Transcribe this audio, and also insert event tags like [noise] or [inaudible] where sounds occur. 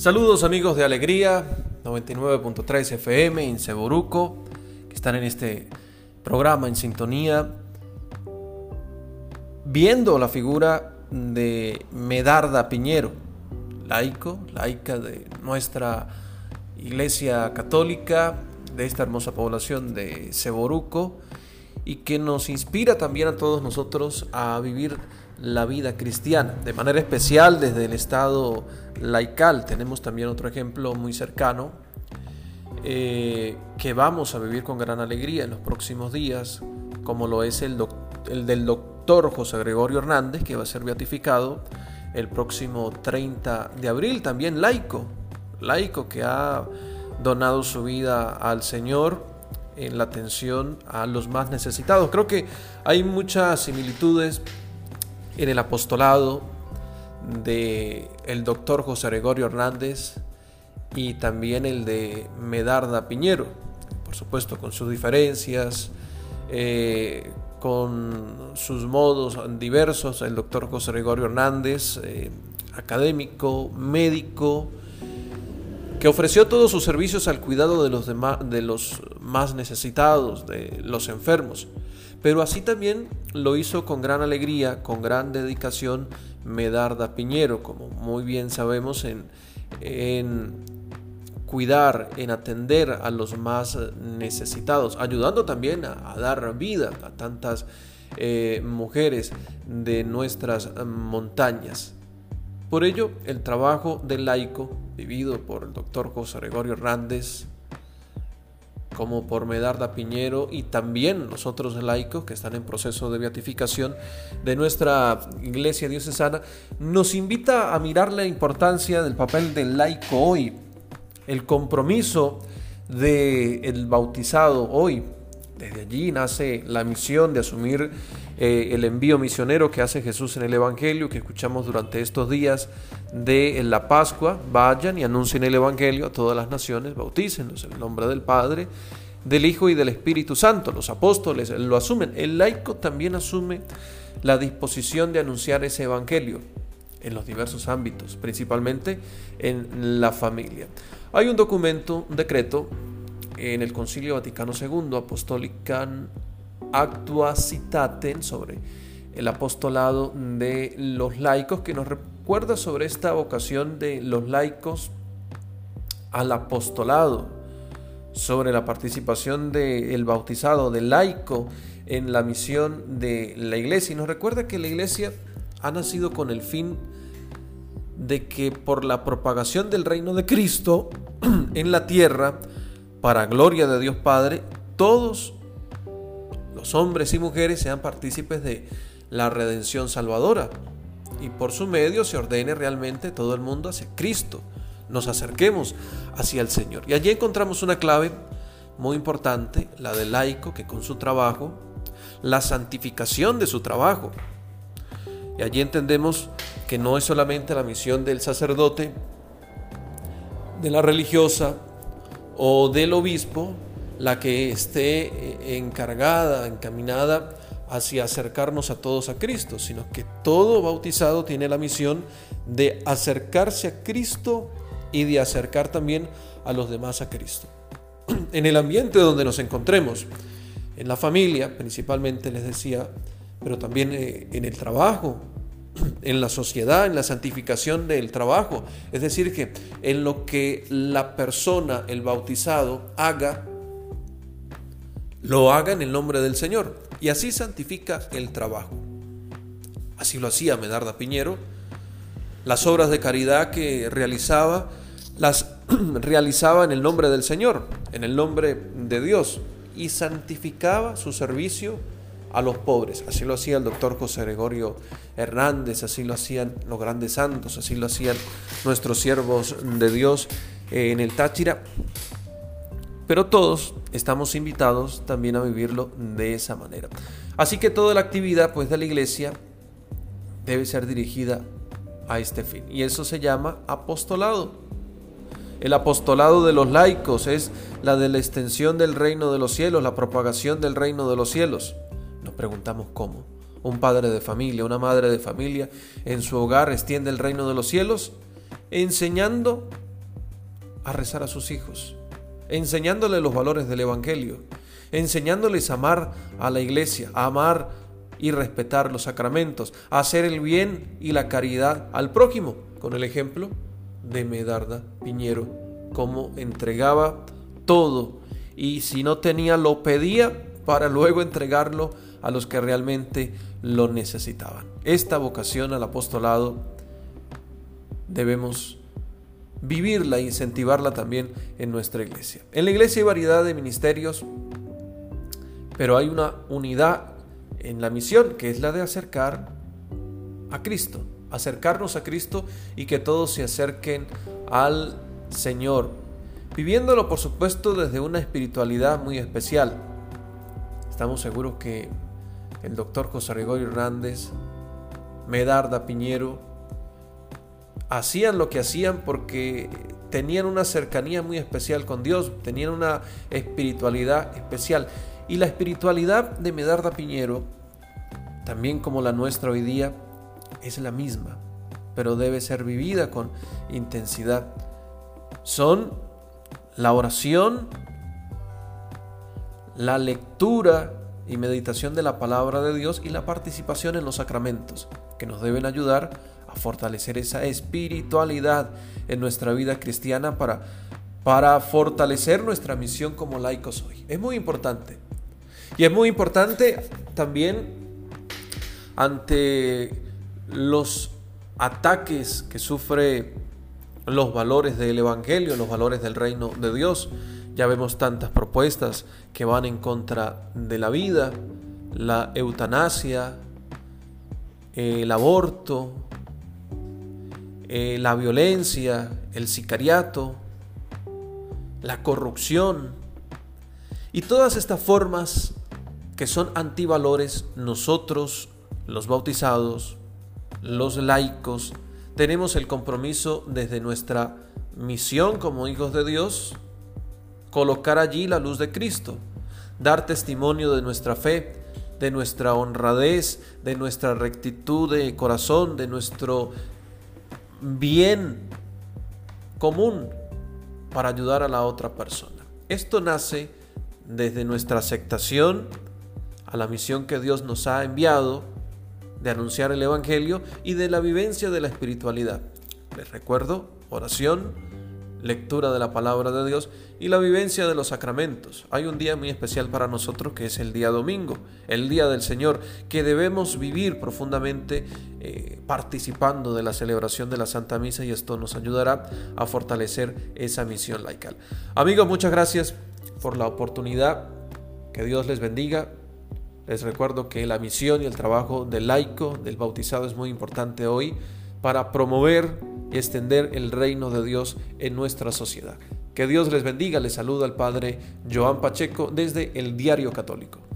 Saludos amigos de Alegría, 99.3 FM, Inseburuco, que están en este programa en sintonía, viendo la figura de Medarda Piñero, laico, laica de nuestra Iglesia Católica, de esta hermosa población de Seboruco, y que nos inspira también a todos nosotros a vivir la vida cristiana. De manera especial desde el Estado laical tenemos también otro ejemplo muy cercano eh, que vamos a vivir con gran alegría en los próximos días, como lo es el, el del doctor José Gregorio Hernández, que va a ser beatificado el próximo 30 de abril, también laico, laico que ha donado su vida al Señor en la atención a los más necesitados. Creo que hay muchas similitudes en el apostolado de el doctor José Gregorio Hernández y también el de Medarda Piñero, por supuesto con sus diferencias, eh, con sus modos diversos, el doctor José Gregorio Hernández, eh, académico, médico, que ofreció todos sus servicios al cuidado de los, de los más necesitados, de los enfermos. Pero así también lo hizo con gran alegría, con gran dedicación Medarda Piñero, como muy bien sabemos, en, cuidar, en atender a los más necesitados, ayudando también a, dar vida a tantas eh, mujeres de nuestras montañas. Por ello, el trabajo del laico, vivido por el doctor José Gregorio Hernández, como por Medarda Piñero y también los otros laicos que están en proceso de beatificación de nuestra iglesia diocesana, nos invita a mirar la importancia del papel del laico hoy, el compromiso del bautizado hoy. Desde allí nace la misión de asumir eh, el envío misionero que hace Jesús en el Evangelio, que escuchamos durante estos días de la Pascua. Vayan y anuncien el Evangelio a todas las naciones, bautícenlos en el nombre del Padre, del Hijo y del Espíritu Santo. Los apóstoles lo asumen. El laico también asume la disposición de anunciar ese Evangelio en los diversos ámbitos, principalmente en la familia. Hay un documento, un decreto en el Concilio Vaticano II, Apostolicam Actua Citaten, sobre el apostolado de los laicos, que nos recuerda sobre esta vocación de los laicos al apostolado, sobre la participación del bautizado, del laico en la misión de la iglesia. Y nos recuerda que la iglesia ha nacido con el fin de que por la propagación del reino de Cristo [clears throat] en la tierra, para gloria de Dios Padre, todos los hombres y mujeres sean partícipes de la redención salvadora y por su medio se ordene realmente todo el mundo hacia Cristo. Nos acerquemos hacia el Señor. Y allí encontramos una clave muy importante, la del laico, que con su trabajo, la santificación de su trabajo. Y allí entendemos que no es solamente la misión del sacerdote, de la religiosa o del obispo, la que esté eh, encargada, encaminada hacia acercarnos a todos a Cristo, sino que todo bautizado tiene la misión de acercarse a Cristo y de acercar también a los demás a Cristo. [clears throat] En el ambiente donde nos encontremos, en la familia principalmente les decía, pero también eh, en el trabajo, en la sociedad, en la santificación del trabajo. Es decir, que en lo que la persona, el bautizado, haga lo haga en el nombre del Señor. Y así santifica el trabajo. Así lo hacía Medarda Piñero. Las obras de caridad que realizaba, las [clears throat] realizaba en el nombre del Señor, en el nombre de Dios. Y santificaba su servicio a los pobres. Así lo hacía el doctor José Gregorio Hernández, así lo hacían los grandes santos, así lo hacían nuestros siervos de Dios en el Táchira. Pero todos estamos invitados también a vivirlo de esa manera. Así que toda la actividad pues, de la iglesia debe ser dirigida a este fin. Y eso se llama apostolado. El apostolado de los laicos es la de la extensión del reino de los cielos, la propagación del reino de los cielos. Preguntamos cómo. Un padre de familia, una madre de familia en su hogar extiende el reino de los cielos enseñando a rezar a sus hijos, enseñándoles los valores del Evangelio, enseñándoles a amar a la iglesia, a amar y respetar los sacramentos, a hacer el bien y la caridad al prójimo, con el ejemplo de Medarda Piñero, como entregaba todo y si no tenía lo pedía para luego entregarlo a los que realmente lo necesitaban. Esta vocación al apostolado debemos vivirla e incentivarla también en nuestra iglesia. En la iglesia hay variedad de ministerios, pero hay una unidad en la misión que es la de acercar a Cristo, acercarnos a Cristo y que todos se acerquen al Señor, viviéndolo por supuesto desde una espiritualidad muy especial. Estamos seguros que el doctor José Gregorio Hernández, Medarda Piñero, hacían lo que hacían porque tenían una cercanía muy especial con Dios, tenían una espiritualidad especial. Y la espiritualidad de Medarda Piñero, también como la nuestra hoy día, es la misma, pero debe ser vivida con intensidad. Son la oración, la lectura y meditación de la palabra de Dios y la participación en los sacramentos, que nos deben ayudar a fortalecer esa espiritualidad en nuestra vida cristiana para, para fortalecer nuestra misión como laicos hoy. Es muy importante. Y es muy importante también ante los ataques que sufre los valores del Evangelio, los valores del reino de Dios. Ya vemos tantas propuestas que van en contra de la vida, la eutanasia, el aborto, eh, la violencia, el sicariato, la corrupción. Y todas estas formas que son antivalores, nosotros, los bautizados, los laicos, tenemos el compromiso desde nuestra misión como hijos de Dios, colocar allí la luz de Cristo, dar testimonio de nuestra fe, de nuestra honradez, de nuestra rectitud de corazón, de nuestro bien común para ayudar a la otra persona. Esto nace desde nuestra aceptación a la misión que Dios nos ha enviado de anunciar el Evangelio y de la vivencia de la espiritualidad. Les recuerdo, oración, lectura de la palabra de Dios y la vivencia de los sacramentos. Hay un día muy especial para nosotros que es el día domingo, el día del Señor, que debemos vivir profundamente eh, participando de la celebración de la Santa Misa y esto nos ayudará a fortalecer esa misión laical. Amigos, muchas gracias por la oportunidad. Que Dios les bendiga. Les recuerdo que la misión y el trabajo del laico, del bautizado, es muy importante hoy para promover y extender el reino de Dios en nuestra sociedad. Que Dios les bendiga, les saluda el Padre Joan Pacheco desde el Diario Católico.